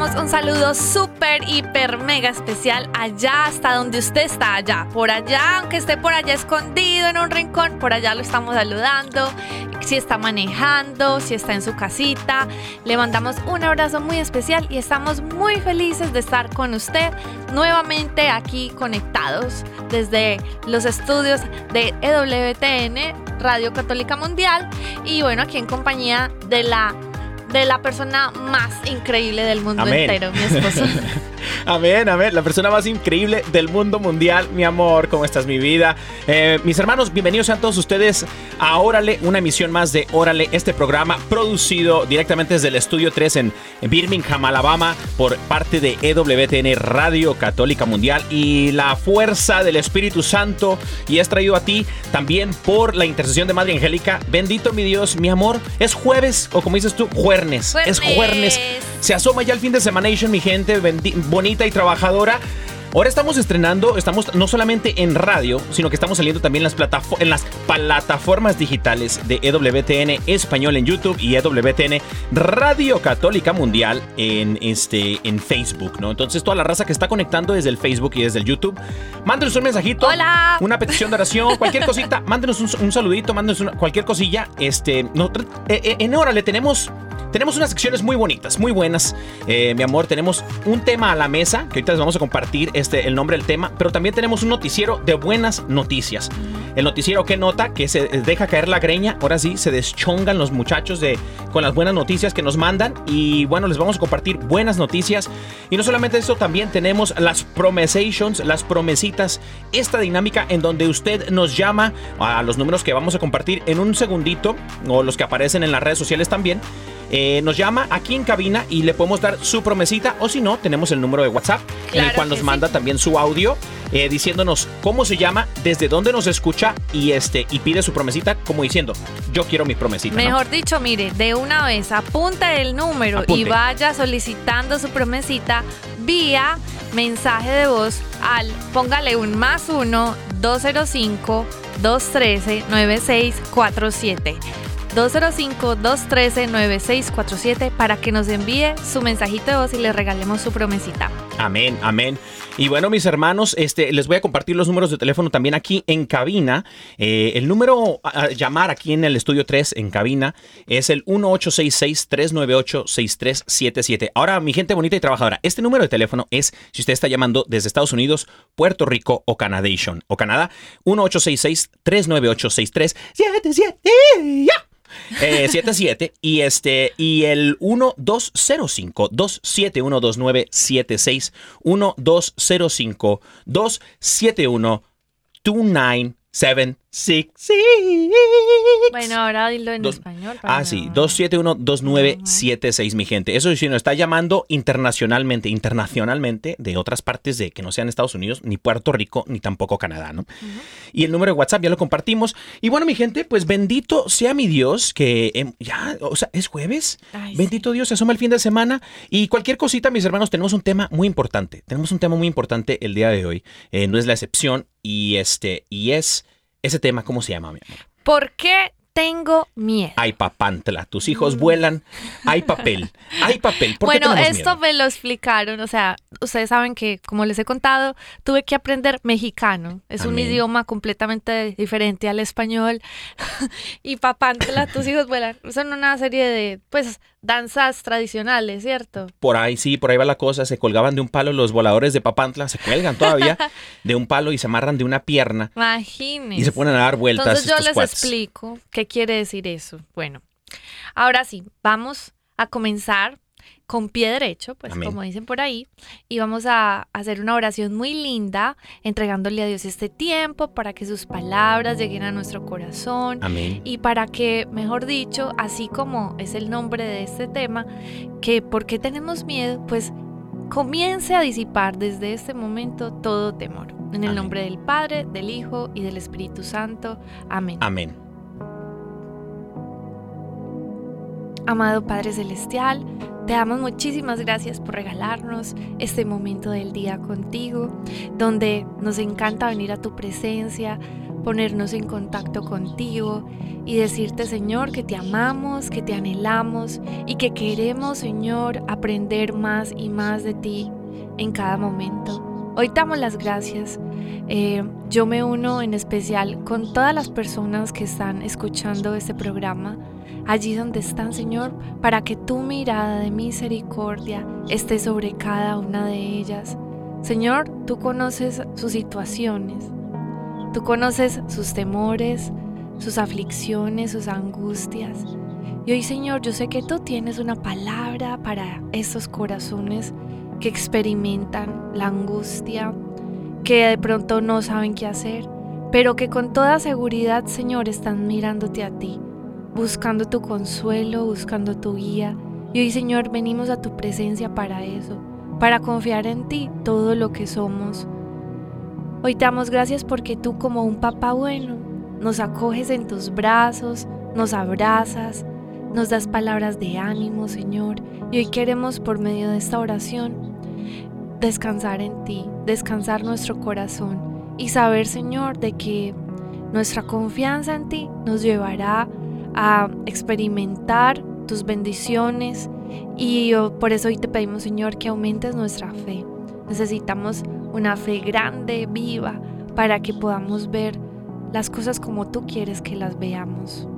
Un saludo súper, hiper, mega especial allá, hasta donde usted está, allá. Por allá, aunque esté por allá escondido en un rincón, por allá lo estamos saludando. Si está manejando, si está en su casita, le mandamos un abrazo muy especial y estamos muy felices de estar con usted nuevamente aquí conectados desde los estudios de EWTN, Radio Católica Mundial, y bueno, aquí en compañía de la de la persona más increíble del mundo Amén. entero, mi esposo. Amén, amén. La persona más increíble del mundo mundial. Mi amor, ¿cómo estás, mi vida? Eh, mis hermanos, bienvenidos sean todos ustedes a Órale, una emisión más de Órale, este programa producido directamente desde el Estudio 3 en, Birmingham, Alabama, por parte de EWTN Radio Católica Mundial y la fuerza del Espíritu Santo. Y es traído a ti también por la intercesión de Madre Angélica. Bendito mi Dios, mi amor. Es jueves, o como dices tú, juernes. Es Juernes. juernes. Se asoma ya el fin de semana, mi gente bendi- bonita y trabajadora. Ahora estamos estrenando, estamos no solamente en radio, sino que estamos saliendo también en las, en las plataformas digitales de EWTN Español en YouTube y EWTN Radio Católica Mundial en, este, en Facebook, ¿no? Entonces toda la raza que está conectando desde el Facebook y desde el YouTube, mándenos un mensajito. Hola. Una petición de oración, cualquier cosita, mándenos un, un saludito, mándenos una- cualquier cosilla. Este, nosotros, eh, eh, en Órale tenemos tenemos unas secciones muy bonitas, muy buenas, eh, mi amor. Tenemos un tema a la mesa, que ahorita les vamos a compartir este, el nombre del tema, pero también tenemos un noticiero de buenas noticias. El noticiero que nota que se deja caer la greña, ahora sí, se deschongan los muchachos de, con las buenas noticias que nos mandan. Y bueno, les vamos a compartir buenas noticias. Y no solamente eso, también tenemos las promesations, las promesitas, esta dinámica en donde usted nos llama a los números que vamos a compartir en un segundito, o los que aparecen en las redes sociales también. Eh, nos llama aquí en cabina y le podemos dar su promesita o si no, tenemos el número de WhatsApp en el Claro cual nos sí. manda también su audio eh, diciéndonos cómo se llama, desde dónde nos escucha y este y pide su promesita como diciendo, yo quiero mi promesita. ¿no? Mejor dicho, mire, de una vez apunte el número y vaya solicitando su promesita vía mensaje de voz al póngale un más uno 205 213 9647. 205-213-9647 para que nos envíe su mensajito de voz y le regalemos su promesita. Amén, amén. Y bueno, mis hermanos, este, les voy a compartir los números de teléfono también aquí en cabina. Eh, el número a, llamar aquí en el estudio 3 en cabina es el 1866-398-6377. Ahora, mi gente bonita y trabajadora, este número de teléfono es si usted está llamando desde Estados Unidos, Puerto Rico o Canadation o Canadá, 1866-398-6377. ¡Ya! Eh, 77 y este y el 1205 271 2976 1205 271 2976 Bueno, ahora dilo en Dos- español. para Ah, sí, no- 271-2976, mi gente. Eso si nos está llamando internacionalmente, internacionalmente, de otras partes de que no sean Estados Unidos, ni Puerto Rico, ni tampoco Canadá, ¿no? Y el número de WhatsApp ya lo compartimos. Y bueno, mi gente, pues bendito sea mi Dios, que em, ya, o sea, es jueves. Ay, bendito Dios, se asoma el fin de semana. Y cualquier cosita, mis hermanos, tenemos un tema muy importante. Tenemos un tema muy importante el día de hoy. Eh, no es la excepción. Y este, y es Ese tema, ¿cómo se llama, mi amor? ¿Por qué tengo miedo? Hay papantla, tus hijos vuelan, hay papel, hay papel. ¿Por bueno, qué esto miedo? me lo explicaron, o sea, ustedes saben que, como les he contado, tuve que aprender mexicano. Es un idioma completamente diferente al español. y papantla, tus hijos vuelan. Son una serie de, pues, danzas tradicionales, ¿cierto? Por ahí sí, por ahí va la cosa. Se colgaban de un palo los voladores de papantla, se cuelgan todavía de un palo y se amarran de una pierna Imagínense. y se ponen a dar vueltas Entonces yo les cuates. explico qué quiere decir eso. Bueno, ahora sí, vamos a comenzar con pie derecho, pues Amén. como dicen por ahí, y vamos a hacer una oración muy linda, entregándole a Dios este tiempo para que sus palabras lleguen a nuestro corazón Amén. y para que, mejor dicho, así como es el nombre de este tema, que por qué tenemos miedo, pues comience a disipar desde este momento todo temor. En el Amén. nombre del Padre, del Hijo y del Espíritu Santo. Amén. Amén. Amado Padre Celestial, te damos muchísimas gracias por regalarnos este momento del día contigo, donde nos encanta venir a tu presencia, ponernos en contacto contigo y decirte, Señor, que te amamos, que te anhelamos y que queremos, Señor, aprender más y más de ti en cada momento. Hoy te damos las gracias. Eh, yo me uno en especial con todas las personas que están escuchando este programa allí donde están, Señor, para que tu mirada de misericordia esté sobre cada una de ellas. Señor, tú conoces sus situaciones, tú conoces sus temores, sus aflicciones, sus angustias. Y hoy, Señor, yo sé que tú tienes una palabra para estos corazones que experimentan la angustia, que de pronto no saben qué hacer, pero que con toda seguridad, Señor, están mirándote a ti buscando tu consuelo, buscando tu guía. Y hoy, Señor, venimos a tu presencia para eso, para confiar en ti todo lo que somos. Hoy te damos gracias porque tú como un papá bueno nos acoges en tus brazos, nos abrazas, nos das palabras de ánimo, Señor. Y hoy queremos por medio de esta oración descansar en ti, descansar nuestro corazón y saber, Señor, de que nuestra confianza en ti nos llevará a experimentar tus bendiciones y por eso hoy te pedimos Señor que aumentes nuestra fe. Necesitamos una fe grande, viva, para que podamos ver las cosas como tú quieres que las veamos.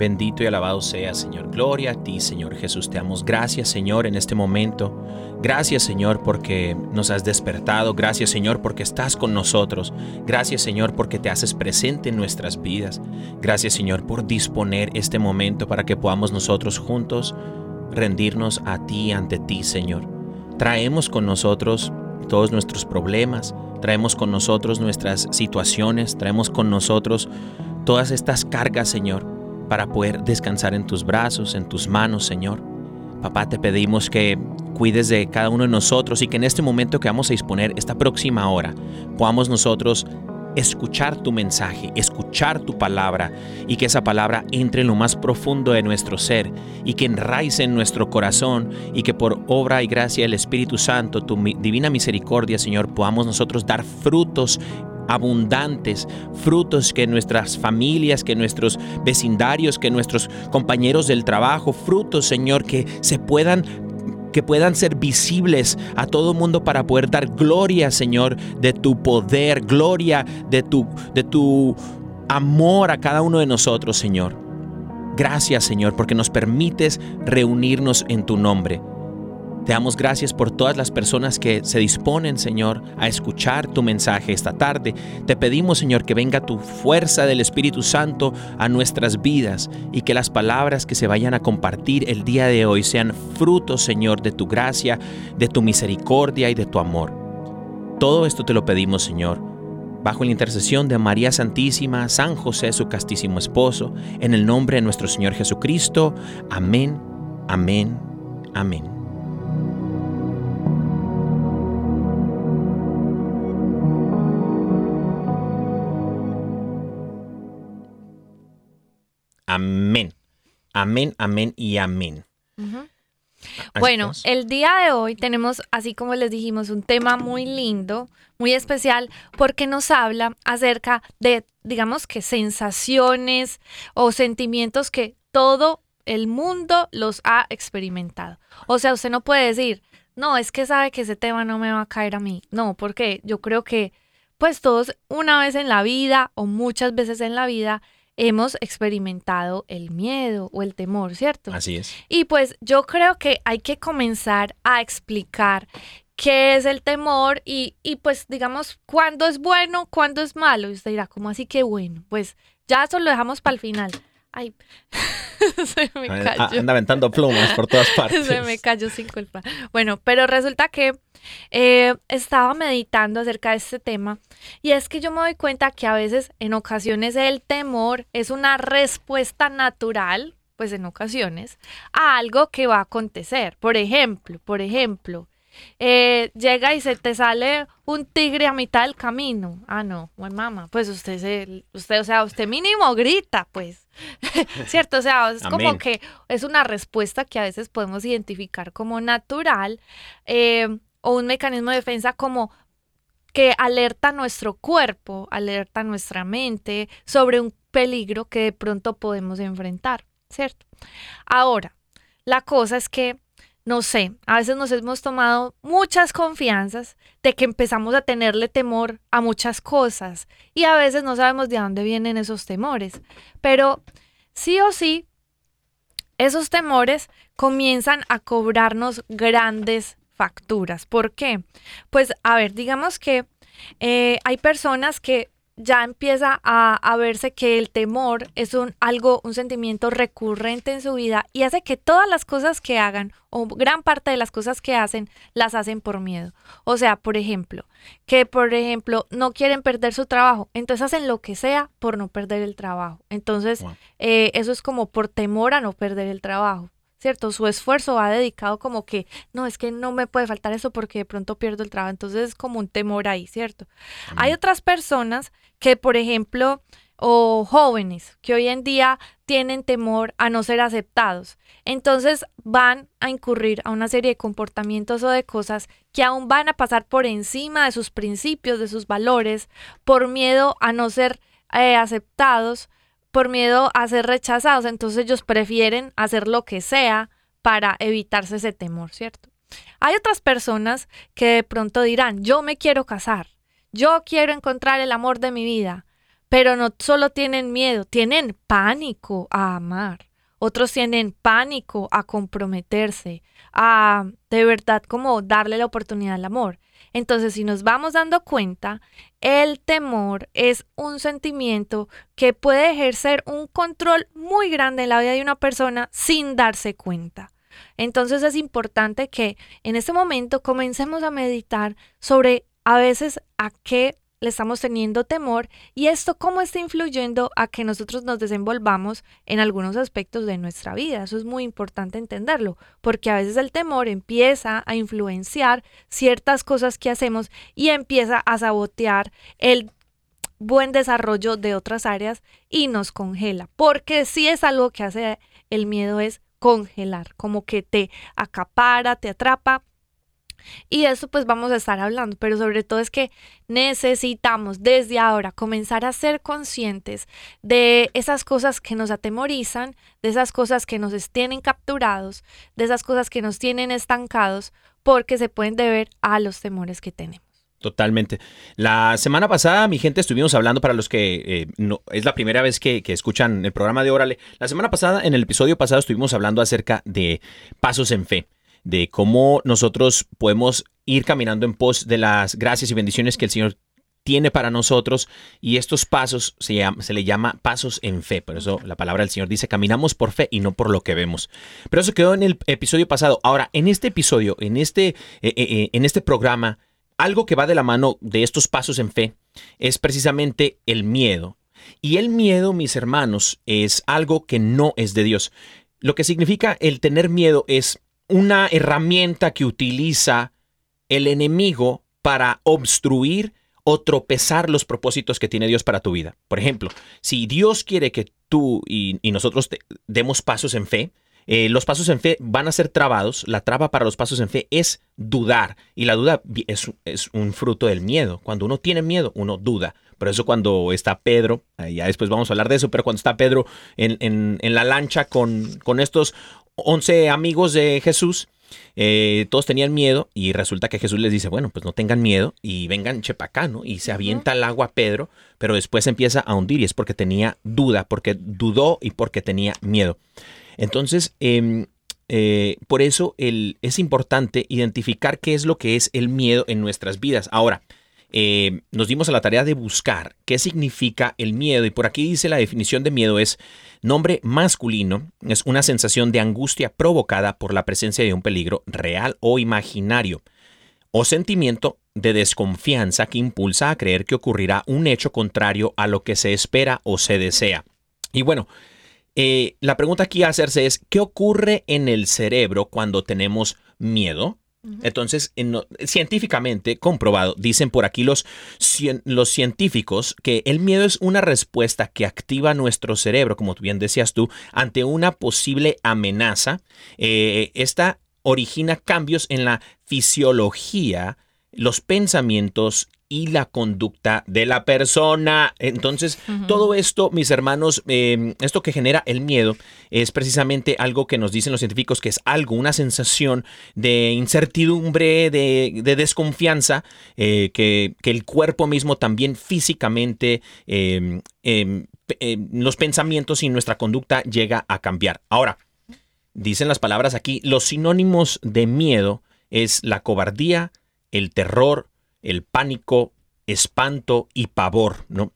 Bendito y alabado sea, Señor. Gloria a ti, Señor Jesús. Te damos gracias, Señor, en este momento. Gracias, Señor, porque nos has despertado. Gracias, Señor, porque estás con nosotros. Gracias, Señor, porque te haces presente en nuestras vidas. Gracias, Señor, por disponer este momento para que podamos nosotros juntos rendirnos a ti ante ti, Señor. Traemos con nosotros todos nuestros problemas. Traemos con nosotros nuestras situaciones. Traemos con nosotros todas estas cargas, Señor para poder descansar en tus brazos, en tus manos, Señor. Papá, te pedimos que cuides de cada uno de nosotros y que en este momento que vamos a disponer, esta próxima hora, podamos nosotros escuchar tu mensaje, escuchar tu palabra y que esa palabra entre en lo más profundo de nuestro ser y que enraice en nuestro corazón y que por obra y gracia del Espíritu Santo, tu divina misericordia, Señor, podamos nosotros dar frutos abundantes, frutos que nuestras familias, que nuestros vecindarios, que nuestros compañeros del trabajo, frutos, Señor, que se puedan que puedan ser visibles a todo mundo para poder dar gloria, Señor, de tu poder, gloria de tu de tu amor a cada uno de nosotros, Señor. Gracias, Señor, porque nos permites reunirnos en tu nombre. Te damos gracias por todas las personas que se disponen, Señor, a escuchar tu mensaje esta tarde. Te pedimos, Señor, que venga tu fuerza del Espíritu Santo a nuestras vidas y que las palabras que se vayan a compartir el día de hoy sean frutos, Señor, de tu gracia, de tu misericordia y de tu amor. Todo esto te lo pedimos, Señor, bajo la intercesión de María Santísima, San José, su castísimo esposo, en el nombre de nuestro Señor Jesucristo. Amén, amén, amén. Amén. Amén, amén y amén. Bueno, el día de hoy tenemos, así como les dijimos, un tema muy lindo, muy especial, porque nos habla acerca de, digamos que sensaciones o sentimientos que todo el mundo los ha experimentado. O sea, usted no puede decir, no, es que sabe que ese tema no me va a caer a mí. No, porque yo creo que, pues todos una vez en la vida o muchas veces en la vida hemos experimentado el miedo o el temor, ¿cierto? Así es. Y pues yo creo que hay que comenzar a explicar qué es el temor y, y pues digamos cuándo es bueno, cuándo es malo. Y usted dirá, ¿cómo así que bueno? Pues ya eso lo dejamos para el final. Ay, se me Ah, cayó. Anda aventando plumas por todas partes. Se me cayó sin culpa. Bueno, pero resulta que eh, estaba meditando acerca de este tema y es que yo me doy cuenta que a veces, en ocasiones, el temor es una respuesta natural, pues en ocasiones, a algo que va a acontecer. Por ejemplo, por ejemplo, eh, llega y se te sale un tigre a mitad del camino. Ah, no, buen mamá, pues usted se, usted, o sea, usted mínimo grita, pues. ¿Cierto? O sea, es como que es una respuesta que a veces podemos identificar como natural eh, o un mecanismo de defensa como que alerta nuestro cuerpo, alerta nuestra mente sobre un peligro que de pronto podemos enfrentar, ¿cierto? Ahora, la cosa es que, no sé, a veces nos hemos tomado muchas confianzas de que empezamos a tenerle temor a muchas cosas y a veces no sabemos de dónde vienen esos temores, pero sí o sí, esos temores comienzan a cobrarnos grandes facturas. ¿Por qué? Pues a ver, digamos que eh, hay personas que ya empieza a, a verse que el temor es un algo, un sentimiento recurrente en su vida y hace que todas las cosas que hagan o gran parte de las cosas que hacen las hacen por miedo. O sea, por ejemplo, que por ejemplo no quieren perder su trabajo, entonces hacen lo que sea por no perder el trabajo. Entonces, Wow. eh, eso es como por temor a no perder el trabajo. ¿Cierto? Su esfuerzo va dedicado como que, no, es que no me puede faltar eso porque de pronto pierdo el trabajo. Entonces es como un temor ahí, ¿cierto? Hay otras personas que, por ejemplo, o jóvenes que hoy en día tienen temor a no ser aceptados. Entonces van a incurrir a una serie de comportamientos o de cosas que aún van a pasar por encima de sus principios, de sus valores, por miedo a no ser eh, aceptados, por miedo a ser rechazados. Entonces ellos prefieren hacer lo que sea para evitarse ese temor, ¿cierto? Hay otras personas que de pronto dirán, yo me quiero casar, yo quiero encontrar el amor de mi vida, pero no solo tienen miedo, tienen pánico a amar. Otros tienen pánico a comprometerse, a de verdad como darle la oportunidad al amor. Entonces, si nos vamos dando cuenta, el temor es un sentimiento que puede ejercer un control muy grande en la vida de una persona sin darse cuenta. Entonces es importante que en este momento comencemos a meditar sobre a veces a qué le estamos teniendo temor y esto cómo está influyendo a que nosotros nos desenvolvamos en algunos aspectos de nuestra vida. Eso es muy importante entenderlo, porque a veces el temor empieza a influenciar ciertas cosas que hacemos y empieza a sabotear el buen desarrollo de otras áreas y nos congela, porque si es algo que hace el miedo es congelar, como que te acapara, te atrapa y de eso pues vamos a estar hablando, pero sobre todo es que necesitamos desde ahora comenzar a ser conscientes de esas cosas que nos atemorizan, de esas cosas que nos tienen capturados, de esas cosas que nos tienen estancados, porque se pueden deber a los temores que tenemos. Totalmente. La semana pasada, mi gente, estuvimos hablando para los que eh, no, es la primera vez que, que escuchan el programa de Órale. La semana pasada, en el episodio pasado, estuvimos hablando acerca de pasos en fe, de cómo nosotros podemos ir caminando en pos de las gracias y bendiciones que el Señor tiene para nosotros y estos pasos se, le llama pasos en fe. Por eso la palabra del Señor dice, caminamos por fe y no por lo que vemos. Pero eso quedó en el episodio pasado. Ahora, en este episodio, en este, eh, eh, eh, en este programa, algo que va de la mano de estos pasos en fe es precisamente el miedo. Y el miedo, mis hermanos, es algo que no es de Dios. Lo que significa el tener miedo es una herramienta que utiliza el enemigo para obstruir o tropezar los propósitos que tiene Dios para tu vida. Por ejemplo, si Dios quiere que tú y, nosotros demos pasos en fe, eh, los pasos en fe van a ser trabados. La traba para los pasos en fe es dudar. Y la duda es, un fruto del miedo. Cuando uno tiene miedo, uno duda. Por eso cuando está Pedro, ya después vamos a hablar de eso, pero cuando está Pedro en, en, la lancha con, con estos 11 amigos de Jesús, eh, todos tenían miedo y resulta que Jesús les dice, bueno, pues no tengan miedo y vengan chepacá, ¿no? Y se avienta al agua Pedro, pero después empieza a hundir y es porque tenía duda, porque dudó y porque tenía miedo. Entonces, em, eh, por eso el, es importante identificar qué es lo que es el miedo en nuestras vidas. Ahora, eh, nos dimos a la tarea de buscar qué significa el miedo y por aquí dice la definición de miedo es nombre masculino, es una sensación de angustia provocada por la presencia de un peligro real o imaginario o sentimiento de desconfianza que impulsa a creer que ocurrirá un hecho contrario a lo que se espera o se desea. Y bueno, eh, la pregunta aquí a hacerse es, ¿qué ocurre en el cerebro cuando tenemos miedo? Entonces, científicamente comprobado, dicen por aquí los, los científicos que el miedo es una respuesta que activa nuestro cerebro, como bien decías tú, ante una posible amenaza. Eh, esta origina cambios en la fisiología, los pensamientos y la conducta de la persona. Entonces, todo esto, mis hermanos, em, esto que genera el miedo es precisamente algo que nos dicen los científicos que es algo, una sensación de incertidumbre, de, desconfianza, eh, que, el cuerpo mismo también físicamente, em, em, los pensamientos y nuestra conducta llega a cambiar. Ahora, dicen las palabras aquí, los sinónimos de miedo es la cobardía, el terror, el pánico, espanto y pavor, ¿no?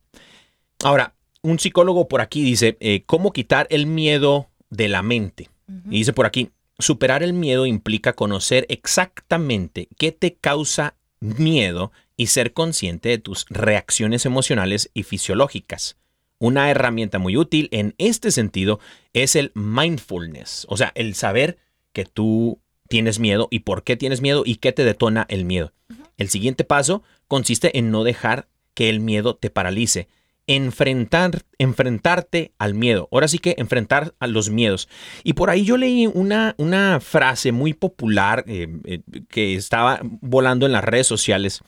Ahora, un psicólogo por aquí dice, eh, ¿cómo quitar el miedo de la mente? Y dice por aquí, superar el miedo implica conocer exactamente qué te causa miedo y ser consciente de tus reacciones emocionales y fisiológicas. Una herramienta muy útil en este sentido es el mindfulness, o sea, el saber que tú tienes miedo y por qué tienes miedo y qué te detona el miedo. El siguiente paso consiste en no dejar que el miedo te paralice. Enfrentar, enfrentarte al miedo. Ahora sí que enfrentar a los miedos. Y por ahí yo leí una, una frase muy popular eh, eh, que estaba volando en las redes sociales.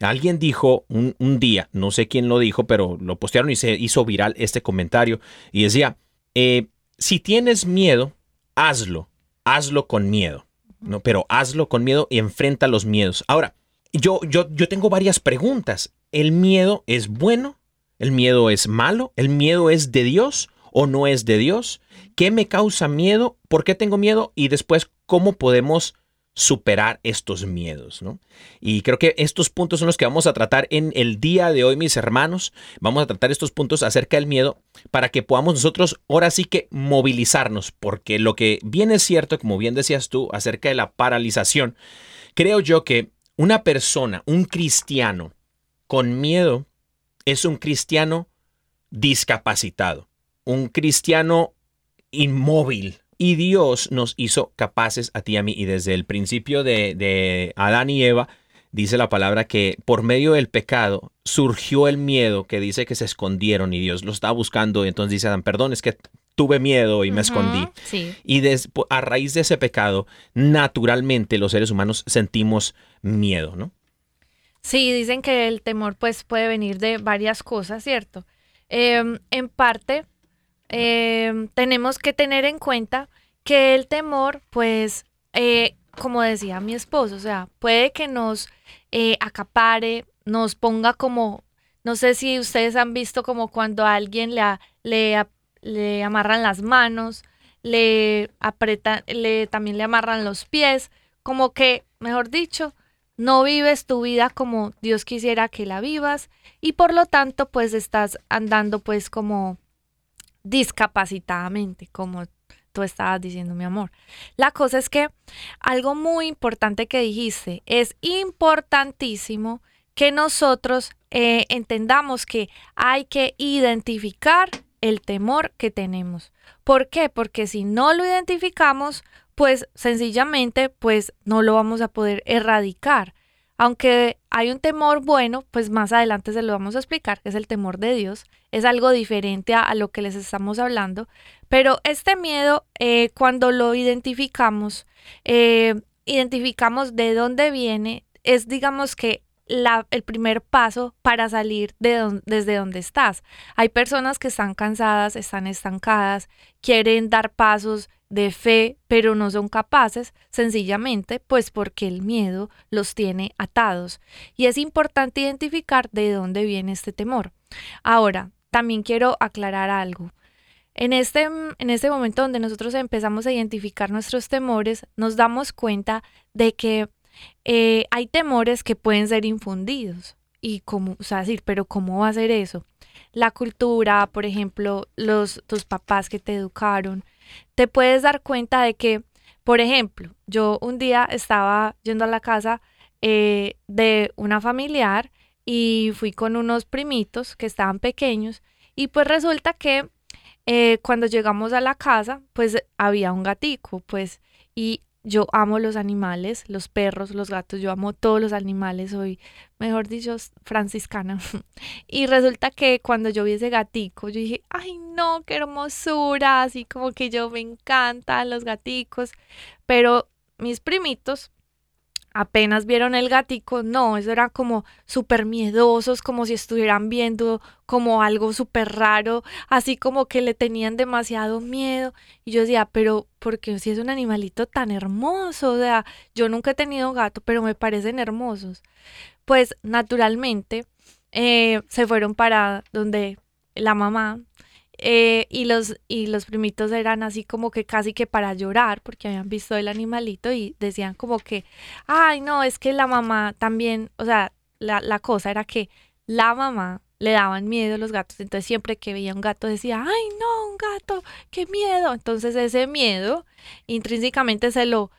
Alguien dijo un, día, no sé quién lo dijo, pero lo postearon y se hizo viral este comentario. Y decía, eh, si tienes miedo, hazlo, hazlo con miedo. ¿no? Pero hazlo con miedo y enfrenta los miedos. Ahora, yo, yo, yo tengo varias preguntas. ¿El miedo es bueno? ¿El miedo es malo? ¿El miedo es de Dios o no es de Dios? ¿Qué me causa miedo? ¿Por qué tengo miedo? Y después, ¿cómo podemos superar estos miedos, ¿no? Y creo que estos puntos son los que vamos a tratar en el día de hoy, mis hermanos. Vamos a tratar estos puntos acerca del miedo para que podamos nosotros ahora sí que movilizarnos, porque lo que viene es cierto, como bien decías tú, acerca de la paralización, creo yo que una persona, un cristiano con miedo, es un cristiano discapacitado, un cristiano inmóvil, y Dios nos hizo capaces a ti y a mí. Y desde el principio de, Adán y Eva, dice la palabra que por medio del pecado surgió el miedo que dice que se escondieron y Dios lo estaba buscando. Entonces dice Adán, perdón, es que tuve miedo y me escondí. Y a raíz de ese pecado, naturalmente los seres humanos sentimos miedo, ¿no? Sí, dicen que el temor pues puede venir de varias cosas, ¿cierto? Em, en parte Em, tenemos que tener en cuenta que el temor, pues, eh, como decía mi esposo, o sea, puede que nos eh, acapare, nos ponga como, no sé si ustedes han visto como cuando a alguien le, le, le amarran las manos, le apretan, le, también le amarran los pies, como que, mejor dicho, no vives tu vida como Dios quisiera que la vivas y por lo tanto pues estás andando pues como discapacitadamente, como tú estabas diciendo, mi amor. La cosa es que algo muy importante que dijiste, es importantísimo que nosotros eh, entendamos que hay que identificar el temor que tenemos. ¿Por qué? Porque si no lo identificamos, pues sencillamente, pues no lo vamos a poder erradicar. aunque hay un temor bueno, pues más adelante se lo vamos a explicar, que es el temor de Dios. Es algo diferente a, lo que les estamos hablando. Pero este miedo, eh, cuando lo identificamos, eh, identificamos de dónde viene, es digamos que el primer paso para salir de desde donde estás. Hay personas que están cansadas, están estancadas, quieren dar pasos de fe, pero no son capaces, sencillamente pues porque el miedo los tiene atados. Y es importante identificar de dónde viene este temor. Ahora, también quiero aclarar algo. En este, en este momento donde nosotros empezamos a identificar nuestros temores, nos damos cuenta de que eh, hay temores que pueden ser infundidos. Y cómo, o sea, decir, pero ¿cómo va a ser eso? La cultura, por ejemplo, los, tus papás que te educaron, te puedes dar cuenta de que, por ejemplo, yo un día estaba yendo a la casa eh, de una familiar y fui con unos primitos que estaban pequeños y pues resulta que eh, cuando llegamos a la casa pues había un gatico pues y yo amo los animales, los perros, los gatos, yo amo todos los animales, soy, mejor dicho, franciscana. y resulta que cuando yo vi ese gatico, yo dije, ay no, qué hermosura, así como que yo me encantan los gaticos, pero mis primitos apenas vieron el gatico, no, eso era como súper miedosos, como si estuvieran viendo como algo súper raro, así como que le tenían demasiado miedo. Y yo decía, pero porque si es un animalito tan hermoso, o sea, yo nunca he tenido gato, pero me parecen hermosos. Pues naturalmente eh, se fueron para donde la mamá eh, y, los, y los primitos eran así como que casi que para llorar porque habían visto el animalito y decían como que, ay, no, es que la mamá también, o sea, la, la cosa era que la mamá le daban miedo los gatos, entonces siempre que veía un gato decía, ay, no, un gato, qué miedo. Entonces ese miedo intrínsecamente se lo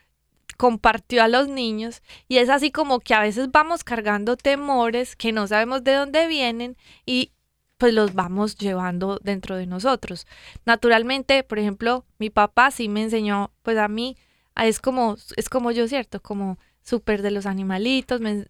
compartió a los niños y es así como que a veces vamos cargando temores que no sabemos de dónde vienen y pues los vamos llevando dentro de nosotros. Naturalmente, por ejemplo, mi papá sí me enseñó, pues a mí es como, es como yo, ¿cierto? Como súper de los animalitos, me,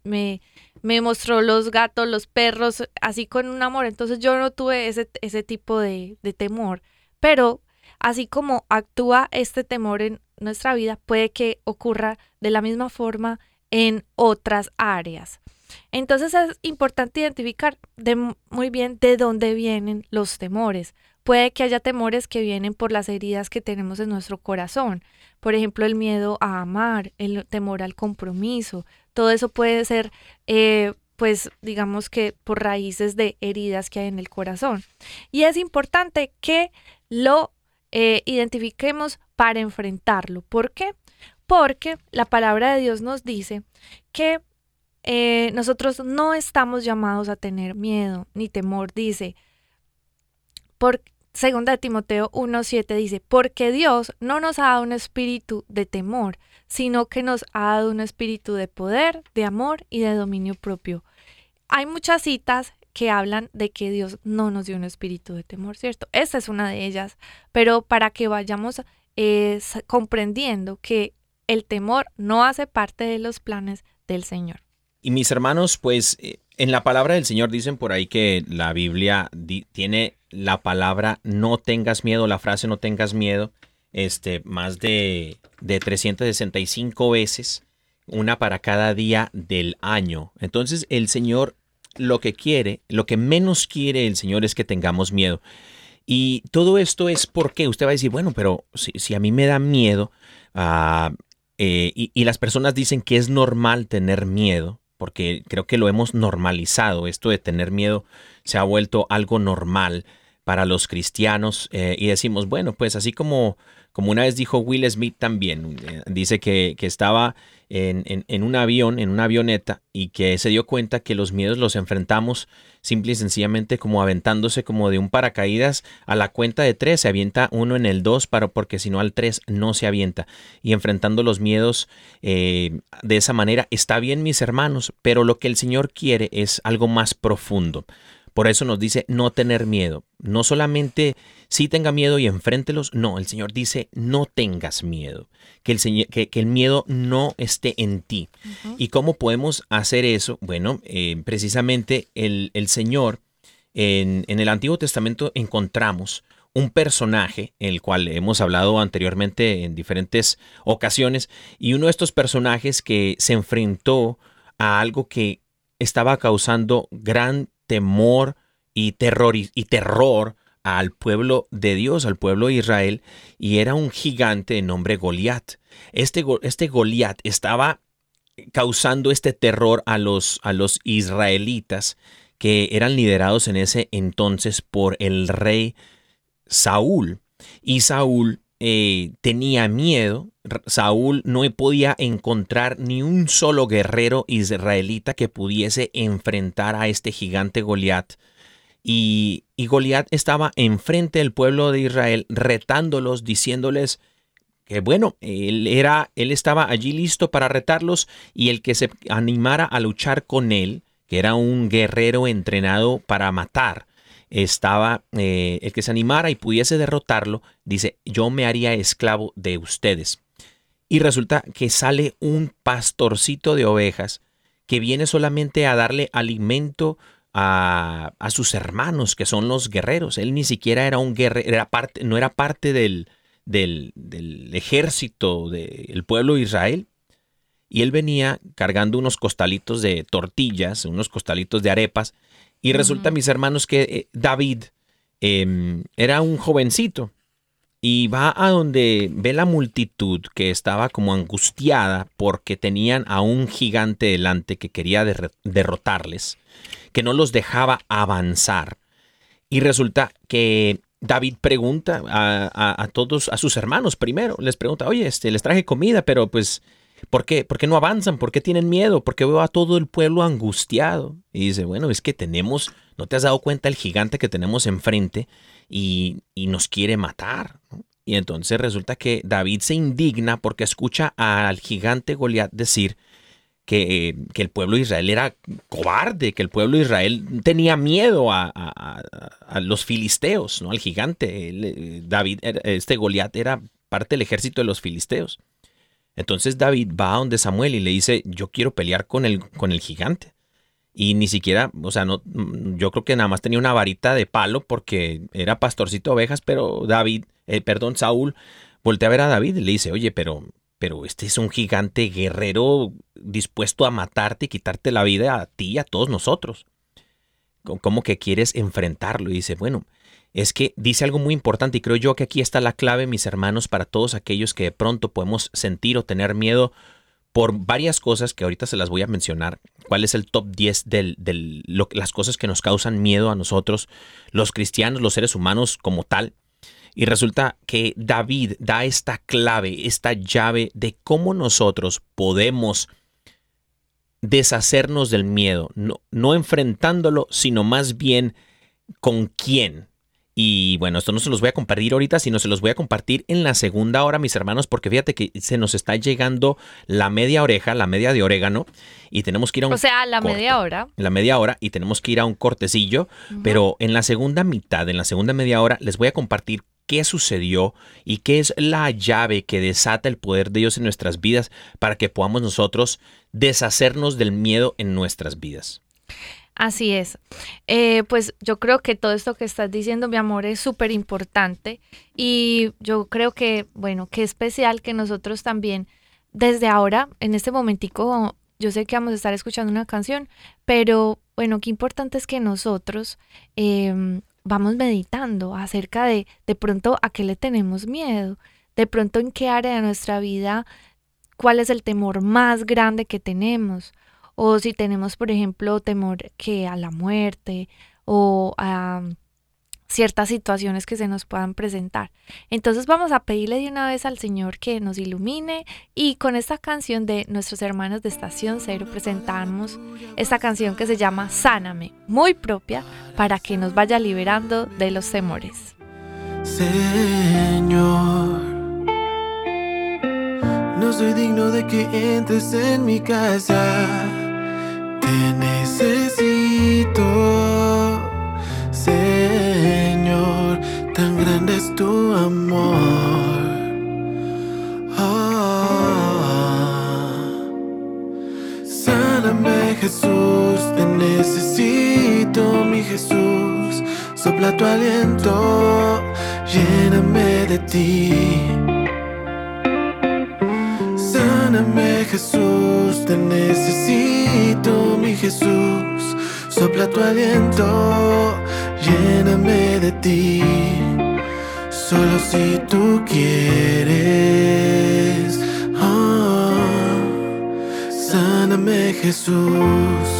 me, mostró los gatos, los perros, así con un amor. Entonces yo no tuve ese, ese tipo de temor. Pero así como actúa este temor en nuestra vida, puede que ocurra de la misma forma en otras áreas. Entonces es importante identificar de muy bien de dónde vienen los temores. Puede que haya temores que vienen por las heridas que tenemos en nuestro corazón. Por ejemplo, el miedo a amar, el temor al compromiso. Todo eso puede ser, eh, pues, digamos que por raíces de heridas que hay en el corazón. Y es importante que lo eh, identifiquemos para enfrentarlo. ¿Por qué? Porque la palabra de Dios nos dice que eh, nosotros no estamos llamados a tener miedo ni temor, dice. Por, segunda de Timoteo 1.7 dice, porque Dios no nos ha dado un espíritu de temor, sino que nos ha dado un espíritu de poder, de amor y de dominio propio. Hay muchas citas que hablan de que Dios no nos dio un espíritu de temor, ¿cierto? Esta es una de ellas, pero para que vayamos eh, comprendiendo que el temor no hace parte de los planes del Señor. Y mis hermanos, pues eh, en la palabra del Señor dicen por ahí que la Biblia tiene la palabra no tengas miedo, la frase no tengas miedo, este, más de, de 365 veces, una para cada día del año. Entonces el Señor lo que quiere, lo que menos quiere el Señor es que tengamos miedo. Y todo esto es porque usted va a decir, bueno, pero si, a mí me da miedo, ah, eh, y, y, las personas dicen que es normal tener miedo, porque creo que lo hemos normalizado. Esto de tener miedo se ha vuelto algo normal para los cristianos eh, y decimos, bueno, pues así como, como una vez dijo Will Smith también, eh, dice que, que estaba en, un avión, en una avioneta, y que se dio cuenta que los miedos los enfrentamos simple y sencillamente como aventándose como de un paracaídas a la cuenta de tres, se avienta uno en el dos, para, porque si no al tres no se avienta, y enfrentando los miedos eh, de esa manera está bien mis hermanos, pero lo que el Señor quiere es algo más profundo. Por eso nos dice no tener miedo. No solamente si tenga miedo y enfréntelos, no, el Señor dice no tengas miedo, que el, que, el miedo no esté en ti. ¿Y cómo podemos hacer eso? Bueno, eh, precisamente el, Señor en, en, el Antiguo Testamento encontramos un personaje, el cual hemos hablado anteriormente en diferentes ocasiones, y uno de estos personajes que se enfrentó a algo que estaba causando gran temor y terror, y, terror al pueblo de Dios, al pueblo de Israel, y era un gigante de nombre Goliat. Este, este Goliat estaba causando este terror a los, a los israelitas que eran liderados en ese entonces por el rey Saúl. Y Saúl eh, tenía miedo. Saúl no podía encontrar ni un solo guerrero israelita que pudiese enfrentar a este gigante Goliat. Y, y Goliat estaba enfrente del pueblo de Israel, retándolos, diciéndoles que bueno, él era, él estaba allí listo para retarlos y el que se animara a luchar con él, que era un guerrero entrenado para matar, estaba eh, el que se animara y pudiese derrotarlo, dice, yo me haría esclavo de ustedes. Y resulta que sale un pastorcito de ovejas que viene solamente a darle alimento a, sus hermanos, que son los guerreros. Él ni siquiera era un guerrero, era parte, no era parte del, del ejército del pueblo de Israel. Y él venía cargando unos costalitos de tortillas, unos costalitos de arepas, y resulta, mis hermanos, que eh, David em, era un jovencito y va a donde ve la multitud que estaba como angustiada porque tenían a un gigante delante que quería derrotarles, que no los dejaba avanzar. Y resulta que David pregunta a, todos, a sus hermanos primero, les pregunta, oye, este, les traje comida, pero pues ¿Por qué? ¿Por qué no avanzan? ¿Por qué tienen miedo? ¿Por qué veo a todo el pueblo angustiado? Y dice, bueno, es que tenemos, ¿no te has dado cuenta el gigante que tenemos enfrente y, nos quiere matar? Y entonces resulta que David se indigna porque escucha al gigante Goliat decir que, que, el pueblo de Israel era cobarde, que el pueblo de Israel tenía miedo a, a los filisteos, ¿no? Al gigante. Eh, David, este Goliat era parte del ejército de los filisteos. Entonces David va a donde Samuel y le dice, yo quiero pelear con el, con el gigante. Y ni siquiera, o sea, no, yo creo que nada más tenía una varita de palo porque era pastorcito de ovejas, pero David, eh, perdón, Saúl, voltea a ver a David y le dice, oye, pero, pero este es un gigante guerrero dispuesto a matarte y quitarte la vida a ti y a todos nosotros. ¿Cómo que quieres enfrentarlo? Y dice, bueno, es que dice algo muy importante y creo yo que aquí está la clave, mis hermanos, para todos aquellos que de pronto podemos sentir o tener miedo por varias cosas que ahorita se las voy a mencionar. ¿Cuál es el top 10 de las cosas que nos causan miedo a nosotros, los cristianos, los seres humanos como tal? Y resulta que David da esta clave, esta llave de cómo nosotros podemos deshacernos del miedo, no, no enfrentándolo, sino más bien con quién. Y bueno, esto no se los voy a compartir ahorita, sino se los voy a compartir en la segunda hora, mis hermanos, porque fíjate que se nos está llegando la media oreja, la media de orégano, y tenemos que ir a un. O sea, la media hora. La media hora, y tenemos que ir a un cortecillo, pero en la segunda mitad, en la segunda media hora, les voy a compartir qué sucedió y qué es la llave que desata el poder de Dios en nuestras vidas para que podamos nosotros deshacernos del miedo en nuestras vidas. Así es. Eh, pues yo creo que todo esto que estás diciendo, mi amor, es súper importante y yo creo que, bueno, qué especial que nosotros también, desde ahora, en este momentico, yo sé que vamos a estar escuchando una canción, pero bueno, qué importante es que nosotros em, vamos meditando acerca de de pronto a qué le tenemos miedo, de pronto en qué área de nuestra vida, cuál es el temor más grande que tenemos o si tenemos, por ejemplo, temor que a la muerte o a ciertas situaciones que se nos puedan presentar. Entonces vamos a pedirle de una vez al Señor que nos ilumine y con esta canción de nuestros hermanos de Estación Cero presentamos esta canción que se llama Sáname, muy propia para que nos vaya liberando de los temores. Señor, no soy digno de que entres en mi casa te necesito, Señor, tan grande es tu amor. Ah, sáname Jesús, te necesito, mi Jesús. Sopla tu aliento, lléname de ti. Sáname Jesús te necesito, mi Jesús. Sopla tu aliento, lléname de ti. Solo si tú quieres. ah, sáname, Jesús.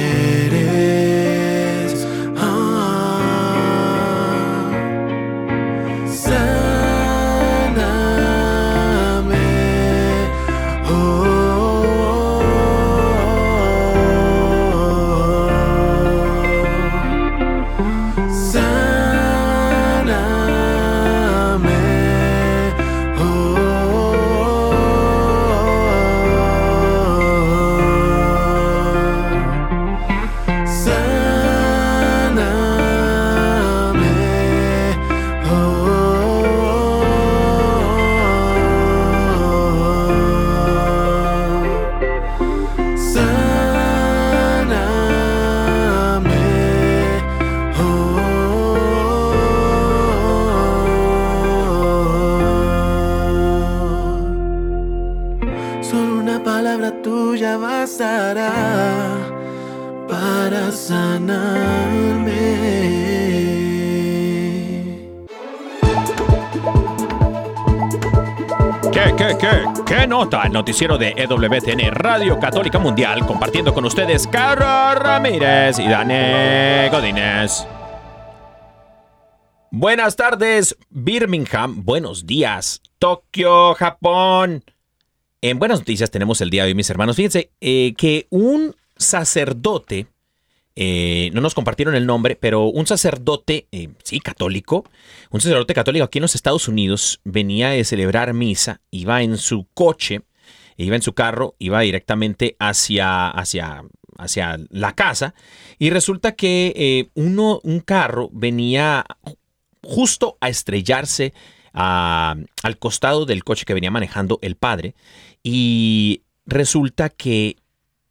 Qué? ¿Qué nota? El noticiero de EWTN Radio Católica Mundial compartiendo con ustedes Carlos Ramírez y Dane Godínez. Buenas tardes, Birmingham. Buenos días, Tokio, Japón. En buenas noticias tenemos el día de hoy, mis hermanos. Fíjense eh, que un sacerdote, eh, no nos compartieron el nombre, pero un sacerdote, eh, sí, católico, un sacerdote católico aquí en los Estados Unidos venía de celebrar misa, iba en su coche, iba en su carro, iba directamente hacia, hacia, hacia la casa y resulta que eh, uno, un carro venía justo a estrellarse al costado del coche que venía manejando el padre y resulta que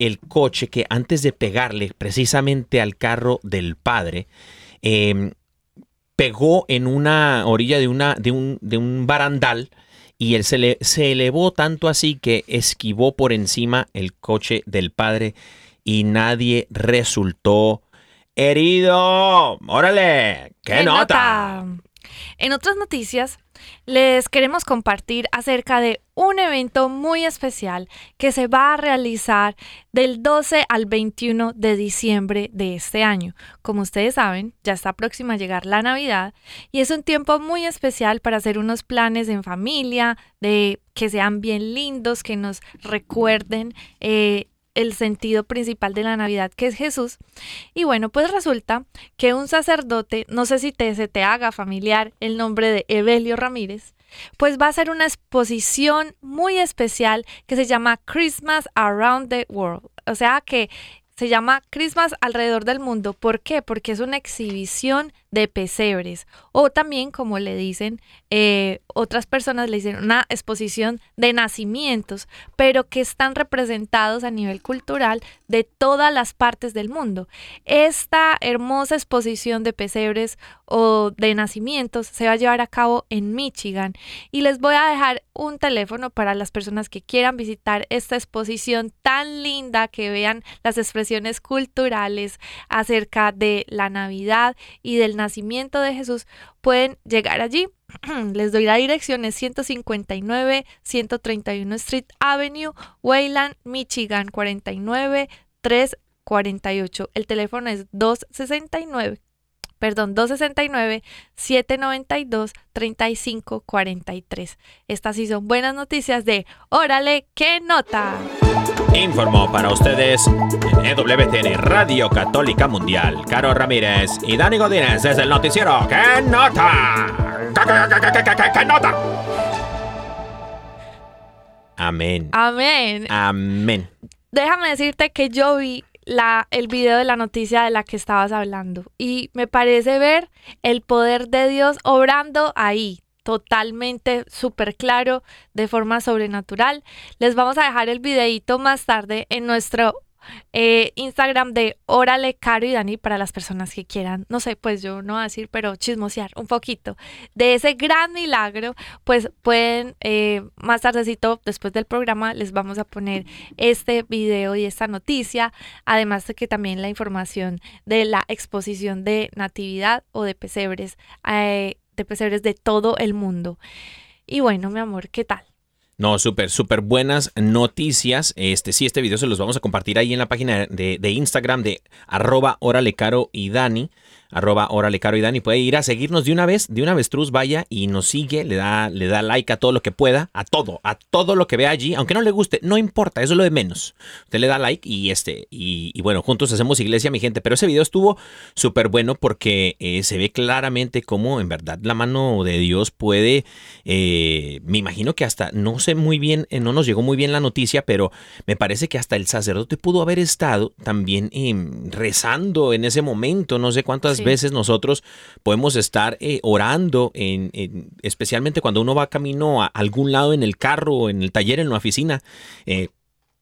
el coche que antes de pegarle precisamente al carro del padre, eh, pegó en una orilla de, una, de, un, de un barandal y él se, le- se elevó tanto así que esquivó por encima el coche del padre y nadie resultó herido. ¡Órale! ¡Qué, ¡Qué nota! En otras noticias, les queremos compartir acerca de un evento muy especial que se va a realizar del 12 al 21 de diciembre de este año. Como ustedes saben, ya está próxima a llegar la Navidad y es un tiempo muy especial para hacer unos planes en familia, de que sean bien lindos, que nos recuerden eh, el sentido principal de la Navidad, que es Jesús. Y bueno, pues resulta que un sacerdote, no sé si te, se te haga familiar el nombre de Evelio Ramírez, pues va a hacer una exposición muy especial que se llama Christmas Around the World. O sea que se llama Christmas alrededor del mundo. ¿Por qué? Porque es una exhibición de pesebres. O también, como le dicen, eh, otras personas le dicen una exposición de nacimientos, pero que están representados a nivel cultural de todas las partes del mundo. Esta hermosa exposición de pesebres o de nacimientos se va a llevar a cabo en Michigan y les voy a dejar un teléfono para las personas que quieran visitar esta exposición tan linda, que vean las expresiones culturales acerca de la Navidad y del nacimiento de Jesús, pueden llegar allí. Les doy la dirección, es 159 131 Street Avenue, Wayland, Michigan 49 348. El teléfono es 269 perdón, 269-792-3543. Estas sí son buenas noticias de Órale, qué nota. Informó para ustedes en EWTN Radio Católica Mundial, Caro Ramírez y Dani Godínez desde el noticiero. ¡Qué nota! ¿Qué, qué nota? Amén. Amén. Amén. Déjame decirte que yo vi la, el video de la noticia de la que estabas hablando. Y me parece ver el poder de Dios obrando ahí, totalmente súper claro, de forma sobrenatural. Les vamos a dejar el videito más tarde en nuestro eh, Instagram de Órale Caro y Dani para las personas que quieran, no sé, pues yo no voy a decir, pero chismosear un poquito de ese gran milagro, pues pueden eh, más tardecito después del programa les vamos a poner este video y esta noticia, además de que también la información de la exposición de natividad o de pesebres, eh, de todo el mundo. Y bueno, mi amor, ¿qué tal? No, súper, súper buenas noticias. Este, sí, este video se los vamos a compartir ahí en la página de, de Instagram de arroba caro y Dani arroba órale caro y Dani puede ir a seguirnos de una vez, de una avestruz vaya y nos sigue, le da, le da like a todo lo que pueda, a todo, a todo lo que vea allí, aunque no le guste, no importa, eso es lo de menos. Usted le da like y este, y, bueno, juntos hacemos iglesia, mi gente, pero ese video estuvo súper bueno porque eh, se ve claramente cómo en verdad la mano de Dios puede, eh, me imagino que hasta, no sé muy bien, eh, no nos llegó muy bien la noticia, pero me parece que hasta el sacerdote pudo haber estado también em, rezando en ese momento, no sé cuántas veces nosotros podemos estar eh, orando, en, especialmente cuando uno va camino a algún lado en el carro, en el taller, en la oficina. Eh,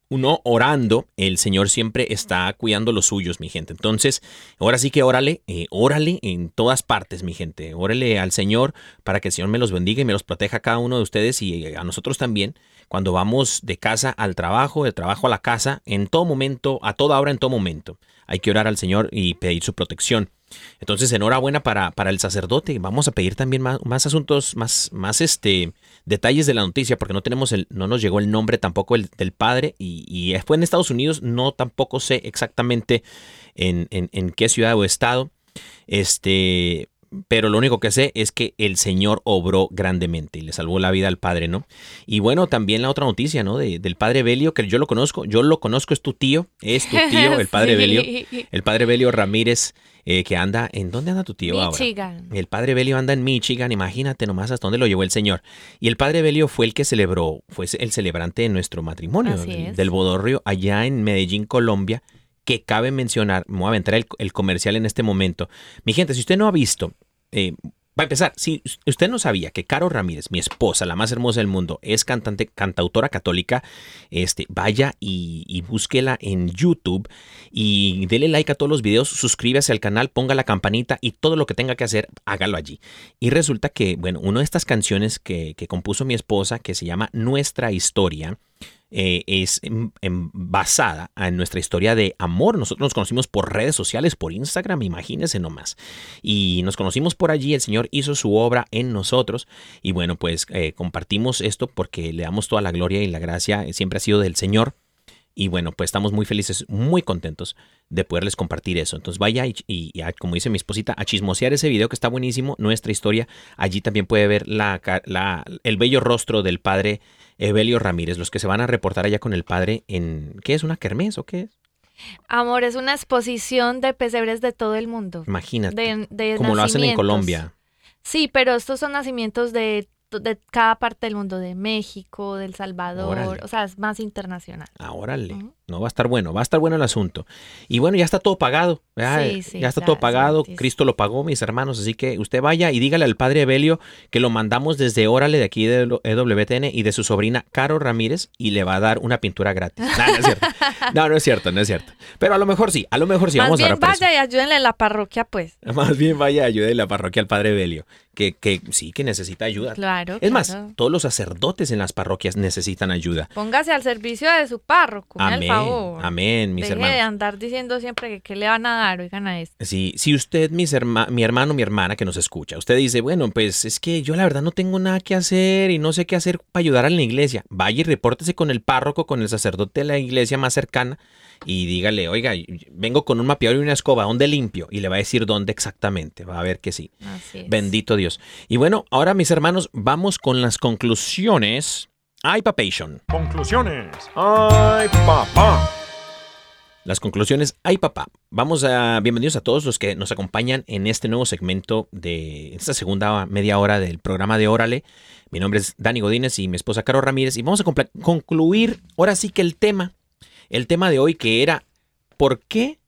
uno orando, el Señor siempre está cuidando los suyos, mi gente. Entonces, ahora sí que órale, eh, órale en todas partes, mi gente. Órale al Señor para que el Señor me los bendiga y me los proteja a cada uno de ustedes y a nosotros también. Cuando vamos de casa al trabajo, de trabajo a la casa, en todo momento, a toda hora, en todo momento. Hay que orar al Señor y pedir su protección. Entonces, enhorabuena para, para el sacerdote. Vamos a pedir también más, más asuntos, más, más este, detalles de la noticia, porque no tenemos el, no nos llegó el nombre tampoco el, del padre, y, y, fue en Estados Unidos, no tampoco sé exactamente en, en, en qué ciudad o estado. Este, pero lo único que sé es que el Señor obró grandemente y le salvó la vida al padre, ¿no? Y bueno, también la otra noticia, ¿no? del padre Belio, que yo lo conozco, yo lo conozco, es tu tío, es tu tío, el padre Belio, el padre Belio Ramírez, eh, que anda, ¿en dónde anda tu tío Michigan. ahora? El padre Belio anda en Michigan, imagínate nomás hasta dónde lo llevó el Señor. Y el padre Belio fue el que celebró, fue el celebrante de nuestro matrimonio, del Bodorrio, allá en Medellín, Colombia que cabe mencionar, me voy a aventar el, comercial en este momento. Mi gente, si usted no ha visto, eh, va a empezar, si usted no sabía que Caro Ramírez, mi esposa, la más hermosa del mundo, es cantante, cantautora católica, este, vaya y, búsquela en YouTube y dele like a todos los videos, suscríbase al canal, ponga la campanita y todo lo que tenga que hacer, hágalo allí. Y resulta que, bueno, una de estas canciones que compuso mi esposa, que se llama Nuestra Historia, eh, es basada en nuestra historia de amor. Nosotros nos conocimos por redes sociales, por Instagram, imagínense nomás. Y nos conocimos por allí, el Señor hizo su obra en nosotros. Y bueno, pues eh, compartimos esto porque le damos toda la gloria y la gracia, eh, siempre ha sido del Señor. Y bueno, pues estamos muy felices, muy contentos de poderles compartir eso. Entonces vaya y, como dice mi esposita, a chismosear ese video que está buenísimo, nuestra historia. Allí también puede ver la, el bello rostro del padre Evelio Ramírez, los que se van a reportar allá con el padre en... ¿Qué es? ¿Una kermés o qué es? Amor, es una exposición de pesebres de todo el mundo. Imagínate. como lo hacen en Colombia. Sí, pero estos son nacimientos de de cada parte del mundo, de México, del Salvador, o sea, es más internacional. Ah, órale. No va a estar bueno, va a estar bueno el asunto. Y bueno, ya está todo pagado. Ya, ya está todo pagado. Cristo lo pagó, mis hermanos. Así que usted vaya y dígale al padre Evelio que lo mandamos desde Órale de aquí de EWTN y de su sobrina Caro Ramírez y le va a dar una pintura gratis. No, no es cierto. No, no es cierto, no es cierto. Pero a lo mejor sí, a lo mejor sí. Más vamos bien a vaya y ayúdenle en la parroquia, pues. Más bien vaya y ayúdenle en la parroquia al padre Evelio que, sí, que necesita ayuda. Claro. Es más, todos los sacerdotes en las parroquias necesitan ayuda. Póngase al servicio de su párroco. Amén, favor. Amén, mis Deje hermanos. de andar diciendo siempre que qué le van a dar, oigan a esto. Sí, si usted, mis herma- mi hermano, mi hermana que nos escucha, usted dice, bueno, pues es que yo la verdad no tengo nada que hacer y no sé qué hacer para ayudar a la iglesia. Vaya y repórtese con el párroco, con el sacerdote de la iglesia más cercana y dígale, oiga, vengo con un mapeador y una escoba, ¿dónde limpio? Y le va a decir dónde exactamente, va a ver que sí. Así es. Bendito Dios. Y bueno, ahora mis hermanos, vamos con las conclusiones. Ay, papation. Conclusiones. ¡Ay, papá! Las conclusiones, ay papá. Vamos a, bienvenidos a todos los que nos acompañan en este nuevo segmento de esta segunda media hora del programa de Órale. Mi nombre es Dani Godínez y mi esposa Caro Ramírez y vamos a concluir ahora sí que el tema, el tema de hoy que era ¿por qué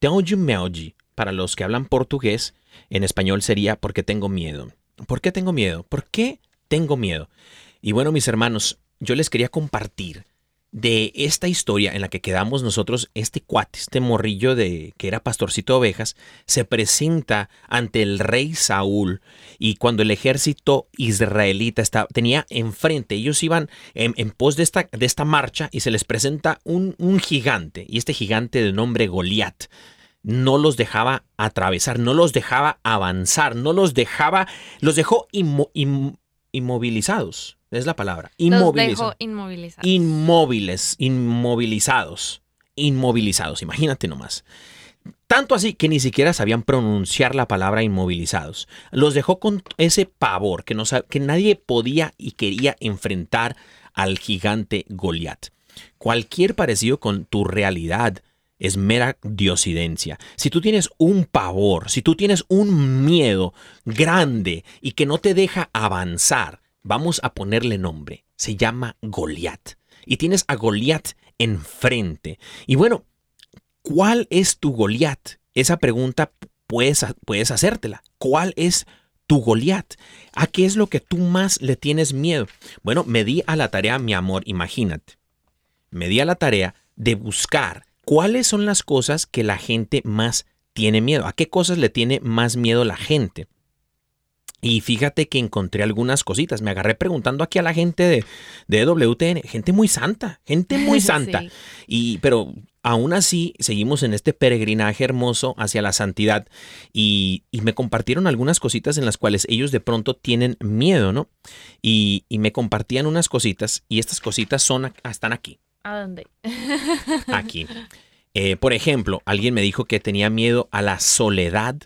tengo meoji? Para los que hablan portugués, en español sería ¿por qué tengo miedo? ¿Por qué tengo miedo? ¿Por qué tengo miedo? Y bueno, mis hermanos, yo les quería compartir de esta historia en la que quedamos nosotros, este cuate, este morrillo de que era pastorcito de ovejas, se presenta ante el rey Saúl. Y cuando el ejército israelita estaba, tenía enfrente, ellos iban en, pos de esta, de esta marcha y se les presenta un, un gigante y este gigante de nombre Goliat. No los dejaba atravesar, no los dejaba avanzar, no los dejaba, los dejó inmo- inmovilizados, es la palabra, Los inmovilizados inmovilizados. inmóviles, inmovilizados, inmovilizados, imagínate nomás. Tanto así que ni siquiera sabían pronunciar la palabra inmovilizados. Los dejó con ese pavor que, no que nadie podía y quería enfrentar al gigante Goliat. Cualquier parecido con tu realidad es mera diosidencia. Si tú tienes un pavor, si tú tienes un miedo grande y que no te deja avanzar, vamos a ponerle nombre. Se llama Goliat. Y tienes a Goliat enfrente. Y bueno, ¿cuál es tu Goliat? Esa pregunta puedes, puedes hacértela. ¿Cuál es tu Goliat? ¿A qué es lo que tú más le tienes miedo? Bueno, me di a la tarea, mi amor, imagínate. Me di a la tarea de buscar cuáles son las cosas que la gente más tiene miedo. ¿A qué cosas le tiene más miedo la gente? Y fíjate que encontré algunas cositas. Me agarré preguntando aquí a la gente de, de WTN, gente muy santa, gente muy santa. Sí. Y, pero aún así seguimos en este peregrinaje hermoso hacia la santidad y, y me compartieron algunas cositas en las cuales ellos de pronto tienen miedo, ¿no? Y, y me compartían unas cositas y estas cositas son, están aquí, ¿A dónde? aquí. Eh, por ejemplo, alguien me dijo que tenía miedo a la soledad,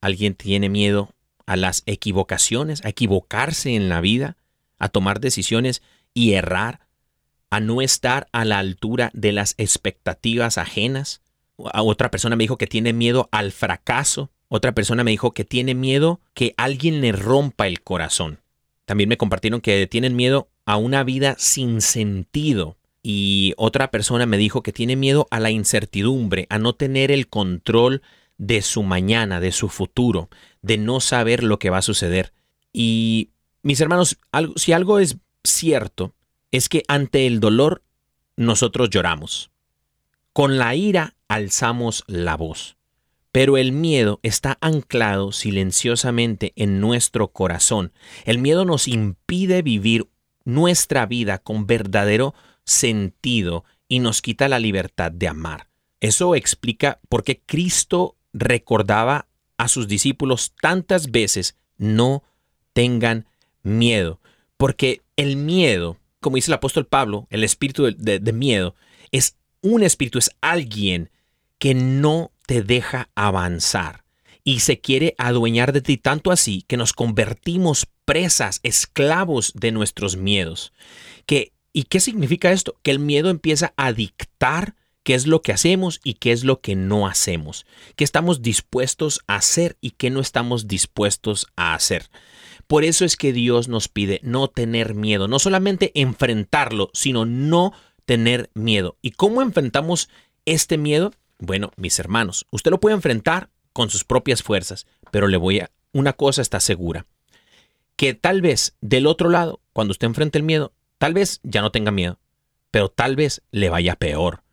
alguien tiene miedo a las equivocaciones, a equivocarse en la vida, a tomar decisiones y errar, a no estar a la altura de las expectativas ajenas. Otra persona me dijo que tiene miedo al fracaso. Otra persona me dijo que tiene miedo que alguien le rompa el corazón. También me compartieron que tienen miedo a una vida sin sentido. Y otra persona me dijo que tiene miedo a la incertidumbre, a no tener el control de su mañana, de su futuro, de no saber lo que va a suceder. Y mis hermanos, si algo es cierto, es que ante el dolor nosotros lloramos. Con la ira alzamos la voz. Pero el miedo está anclado silenciosamente en nuestro corazón. El miedo nos impide vivir nuestra vida con verdadero sentido y nos quita la libertad de amar. Eso explica por qué Cristo recordaba a sus discípulos tantas veces, no tengan miedo. Porque el miedo, como dice el apóstol Pablo, el espíritu de, miedo, es un espíritu, es alguien que no te deja avanzar y se quiere adueñar de ti tanto así que nos convertimos presas, esclavos de nuestros miedos. Que, ¿Y qué significa esto? Que el miedo empieza a dictar qué es lo que hacemos y qué es lo que no hacemos, qué estamos dispuestos a hacer y qué no estamos dispuestos a hacer. Por eso es que Dios nos pide no tener miedo, no solamente enfrentarlo, sino no tener miedo. ¿Y cómo enfrentamos este miedo? Bueno, mis hermanos, usted lo puede enfrentar con sus propias fuerzas, pero le voy a... Una cosa está segura, que tal vez del otro lado, cuando usted enfrente el miedo, tal vez ya no tenga miedo, pero tal vez le vaya peor.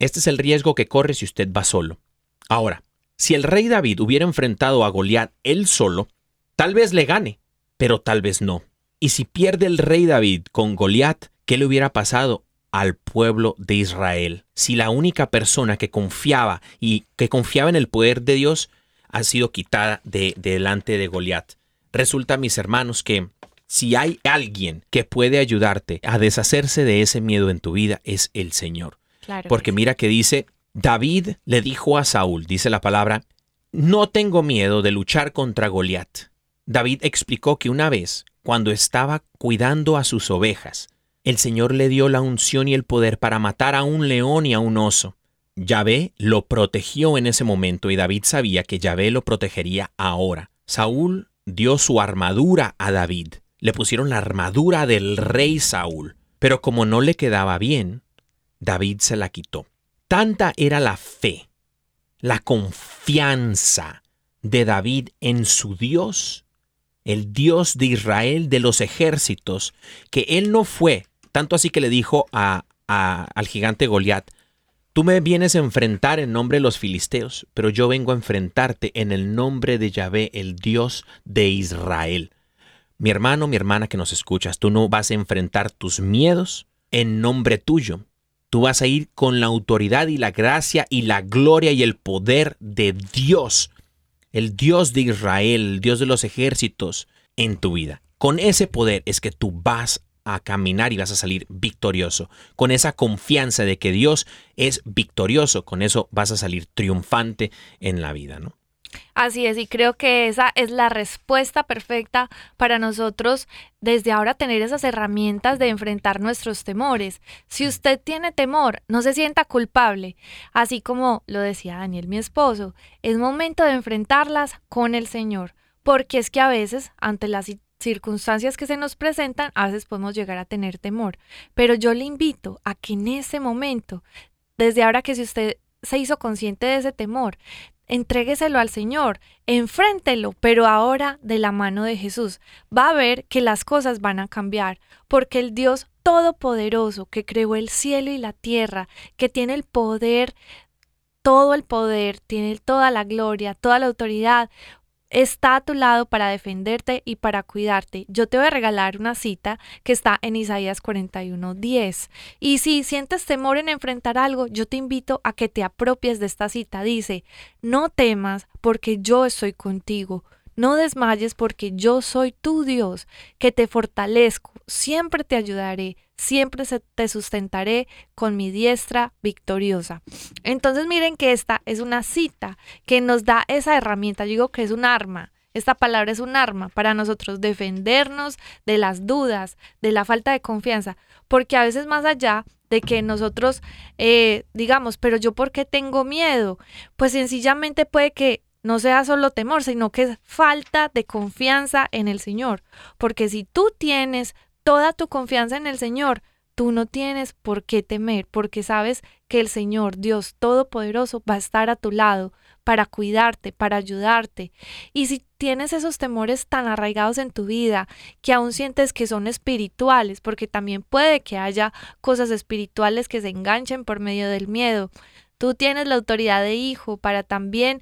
Este es el riesgo que corre si usted va solo. Ahora, si el rey David hubiera enfrentado a Goliat él solo, tal vez le gane, pero tal vez no. Y si pierde el rey David con Goliat, ¿qué le hubiera pasado al pueblo de Israel. Si la única persona que confiaba y que confiaba en el poder de Dios ha sido quitada de, delante de Goliat. Resulta, mis hermanos, que si hay alguien que puede ayudarte a deshacerse de ese miedo en tu vida, es el Señor. Claro Porque mira que dice, David le dijo a Saúl, dice la palabra, no tengo miedo de luchar contra Goliat. David explicó que una vez, cuando estaba cuidando a sus ovejas, el Señor le dio la unción y el poder para matar a un león y a un oso. Yahvé lo protegió en ese momento y David sabía que Yahvé lo protegería ahora. Saúl dio su armadura a David. Le pusieron la armadura del rey Saúl. Pero como no le quedaba bien, David se la quitó. Tanta era la fe, la confianza de David en su Dios, el Dios de Israel de los ejércitos, que él no fue, tanto así que le dijo al gigante Goliat, tú me vienes a enfrentar en nombre de los filisteos, pero yo vengo a enfrentarte en el nombre de Yahvé, el Dios de Israel. Mi hermano, mi hermana que nos escuchas, tú no vas a enfrentar tus miedos en nombre tuyo. Tú vas a ir con la autoridad y la gracia y la gloria y el poder de Dios, el Dios de Israel, el Dios de los ejércitos en tu vida. Con ese poder es que tú vas a caminar y vas a salir victorioso. Con esa confianza de que Dios es victorioso, con eso vas a salir triunfante en la vida, ¿no? Así es, y creo que esa es la respuesta perfecta para nosotros desde ahora tener esas herramientas de enfrentar nuestros temores. Si usted tiene temor, no se sienta culpable. Así como lo decía Daniel, mi esposo, es momento de enfrentarlas con el Señor, porque es que a veces, ante las ci- circunstancias que se nos presentan, a veces podemos llegar a tener temor. Pero yo le invito a que en ese momento, desde ahora que si usted se hizo consciente de ese temor, entrégueselo al Señor, enfréntelo, pero ahora de la mano de Jesús. Va a ver que las cosas van a cambiar, porque el Dios Todopoderoso que creó el cielo y la tierra, que tiene el poder, todo el poder, tiene toda la gloria, toda la autoridad, está a tu lado para defenderte y para cuidarte. Yo te voy a regalar una cita que está en Isaías 41:10. Y si sientes temor en enfrentar algo, yo te invito a que te apropies de esta cita. Dice, no temas porque yo estoy contigo. No desmayes porque yo soy tu Dios, que te fortalezco, siempre te ayudaré, siempre te sustentaré con mi diestra victoriosa. Entonces miren que esta es una cita que nos da esa herramienta. Yo digo que es un arma. Esta palabra es un arma para nosotros defendernos de las dudas, de la falta de confianza, porque a veces más allá de que nosotros eh, digamos, pero yo por qué tengo miedo, pues sencillamente puede que no sea solo temor, sino que es falta de confianza en el Señor, porque si tú tienes toda tu confianza en el Señor, tú no tienes por qué temer, porque sabes que el Señor, Dios Todopoderoso, va a estar a tu lado para cuidarte, para ayudarte. Y si tienes esos temores tan arraigados en tu vida, que aún sientes que son espirituales, porque también puede que haya cosas espirituales que se enganchen por medio del miedo, Tú tienes la autoridad de hijo para también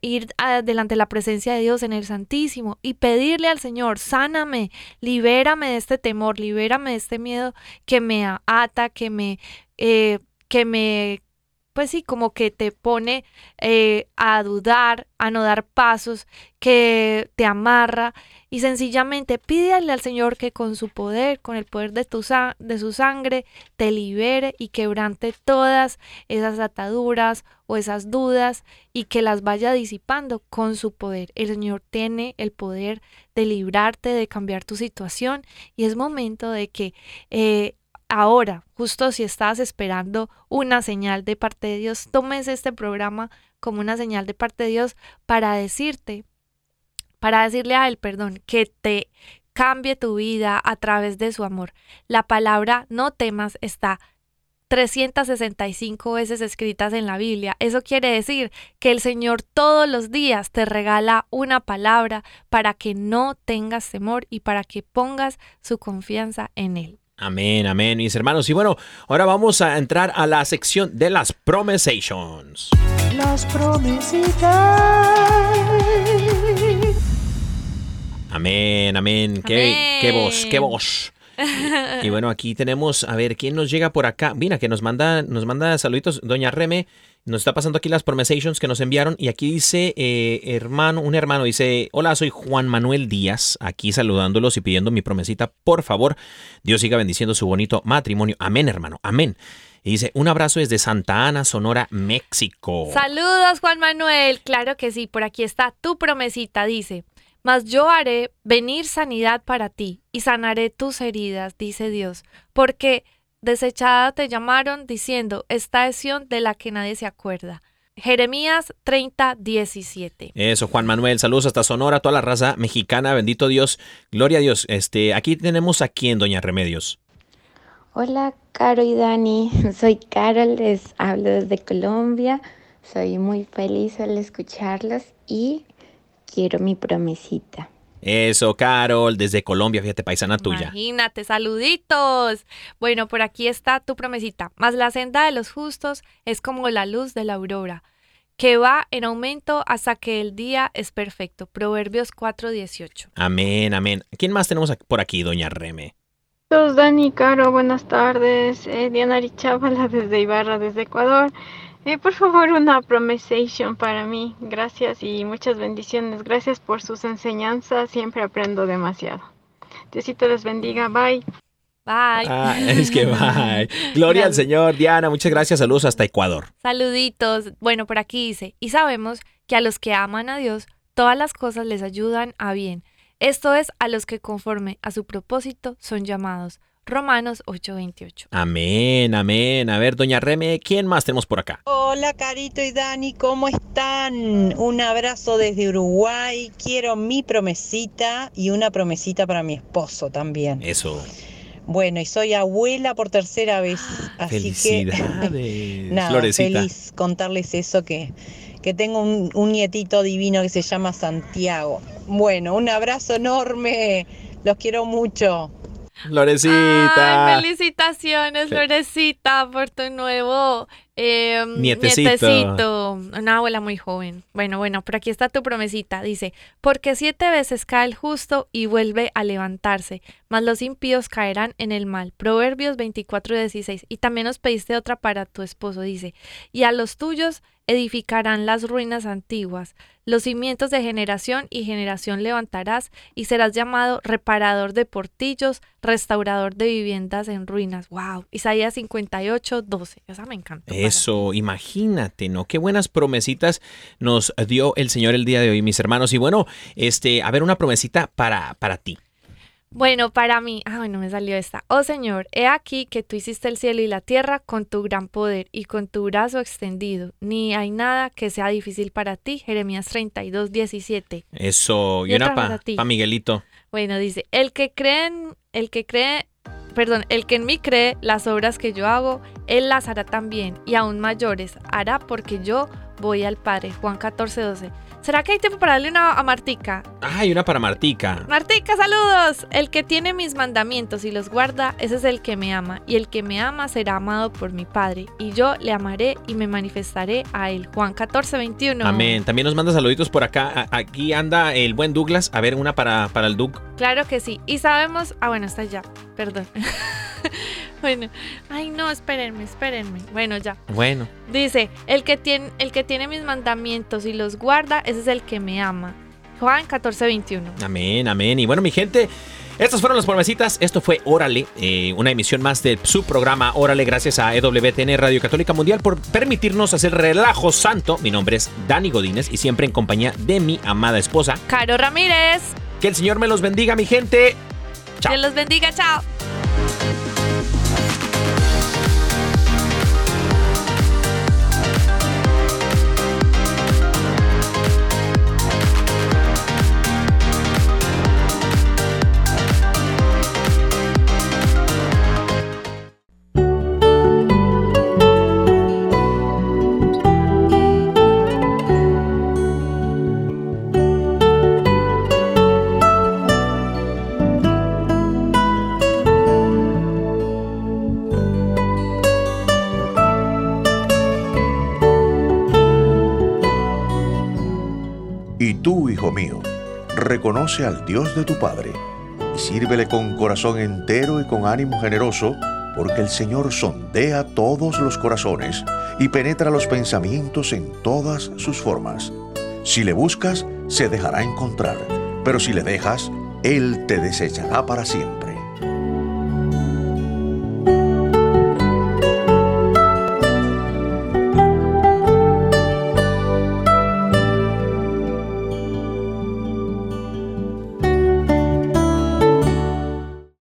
ir delante de la presencia de Dios en el Santísimo y pedirle al Señor, sáname, libérame de este temor, libérame de este miedo que me ata, que me, eh, que me, pues sí, como que te pone eh, a dudar, a no dar pasos, que te amarra y sencillamente pídele al Señor que con su poder, con el poder de, tu de su sangre, te libere y quebrante todas esas ataduras o esas dudas y que las vaya disipando con su poder. El Señor tiene el poder de librarte, de cambiar tu situación y es momento de que eh, ahora, justo si estás esperando una señal de parte de Dios, tomes este programa como una señal de parte de Dios para decirte, para decirle a Él, perdón, que te cambie tu vida a través de su amor. La palabra no temas está 365 veces escritas en la Biblia. Eso quiere decir que el Señor todos los días te regala una palabra para que no tengas temor y para que pongas su confianza en Él. Amén, amén, mis hermanos. Y bueno, ahora vamos a entrar a la sección de las promesations. Las promesitas. Amén, amén. Qué, Amén. qué voz, qué voz. Y bueno, aquí tenemos, a ver, ¿quién nos llega por acá? Mira, que nos manda, nos manda saluditos, doña Reme. Nos está pasando aquí las promesations que nos enviaron. Y aquí dice, eh, hermano, un hermano dice, hola, soy Juan Manuel Díaz, aquí saludándolos y pidiendo mi promesita, por favor. Dios siga bendiciendo su bonito matrimonio. Amén, hermano, amén. Y dice, un abrazo desde Santa Ana, Sonora, México. Saludos, Juan Manuel. Claro que sí, por aquí está tu promesita, dice. Mas yo haré venir sanidad para ti y sanaré tus heridas, dice Dios, porque desechada te llamaron diciendo, esta es de la que nadie se acuerda. Jeremías 30, 17. Eso, Juan Manuel, saludos hasta Sonora, toda la raza mexicana, bendito Dios, gloria a Dios. Este, aquí tenemos a quién, doña Remedios. Hola, Caro y Dani. Soy Carol, les hablo desde Colombia. Soy muy feliz al escucharlos y quiero mi promesita. Eso, Carol, desde Colombia, fíjate, paisana tuya. Imagínate, saluditos. Bueno, por aquí está tu promesita. Más la senda de los justos es como la luz de la aurora, que va en aumento hasta que el día es perfecto. Proverbios 4:18. Amén, amén. ¿Quién más tenemos aquí- por aquí, doña Reme? Dani, Caro, buenas tardes. Eh, Diana Richábala desde Ibarra, desde Ecuador. Eh, por favor, una promesation para mí. Gracias y muchas bendiciones. Gracias por sus enseñanzas. Siempre aprendo demasiado. Diosito les bendiga. Bye. Bye. Ah, es que bye. Gloria al. Señor, Diana, muchas gracias, saludos hasta Ecuador. Saluditos. Bueno, por aquí dice, y sabemos que a los que aman a Dios, todas las cosas les ayudan a bien. Esto es a los que conforme a su propósito son llamados. Romanos 8:28. Amén, amén. A ver, doña Reme, ¿quién más tenemos por acá? Hola Carito y Dani, ¿cómo están? Un abrazo desde Uruguay. Quiero mi promesita y una promesita para mi esposo también. Eso. Bueno, y soy abuela por tercera vez, así que Felicidades. nada, Florecita. feliz contarles eso que, que tengo un, un nietito divino que se llama Santiago. Bueno, un abrazo enorme. Los quiero mucho. Florecita. Ay, felicitaciones, Fe- Florecita, por tu nuevo eh, Nietecito. nietecito. Una abuela muy joven. Bueno, bueno, por aquí está tu promesita. Dice, porque siete veces cae el justo y vuelve a levantarse, mas los impíos caerán en el mal. Proverbios 24, 16. Y también nos pediste otra para tu esposo. Dice, y a los tuyos edificarán las ruinas antiguas. Los cimientos de generación y generación levantarás y serás llamado reparador de portillos, restaurador de viviendas en ruinas. Wow. Isaías 58, 12. Esa me encanta. Eso, imagínate, ¿no? Qué buenas promesitas nos dio el Señor el día de hoy, mis hermanos. Y bueno, este, a ver, una promesita para, para ti. Bueno, para mí, ah, bueno, me salió esta. Oh Señor, he aquí que tú hiciste el cielo y la tierra con tu gran poder y con tu brazo extendido. Ni hay nada que sea difícil para ti. Jeremías 32, 17. Eso, y, una para pa Miguelito. Bueno, dice, el que cree en, el que cree, perdón, el que en mí cree, las obras que yo hago, él las hará también, y aún mayores hará porque yo voy al Padre. Juan 14, 12. ¿Será que hay tiempo para darle una a Martica? Ah, y una para Martica. Martica, saludos. El que tiene mis mandamientos y los guarda, ese es el que me ama, y el que me ama será amado por mi Padre, y yo le amaré y me manifestaré a él. Juan 14, 21. Amén. También nos manda saluditos por acá. A- Aquí anda el buen Douglas. A ver, una para, para el Doug. Claro que sí. Y sabemos. Ah, bueno, está ya. Perdón. bueno. Ay, no, espérenme, espérenme. Bueno, ya. Bueno. Dice: el que, tiene, el que tiene mis mandamientos y los guarda, ese es el que me ama. Juan 14, 21. Amén, amén. Y bueno, mi gente, estas fueron las promesitas. Esto fue Órale, eh, una emisión más de su programa Órale, gracias a EWTN Radio Católica Mundial por permitirnos hacer relajo santo. Mi nombre es Dani Godínez y siempre en compañía de mi amada esposa. Caro Ramírez. Que el Señor me los bendiga, mi gente. Chao. Dios los bendiga. Chao. Reconoce al Dios de tu Padre, y sírvele con corazón entero y con ánimo generoso, porque el Señor sondea todos los corazones y penetra los pensamientos en todas sus formas. Si le buscas, se dejará encontrar, pero si le dejas, Él te desechará para siempre.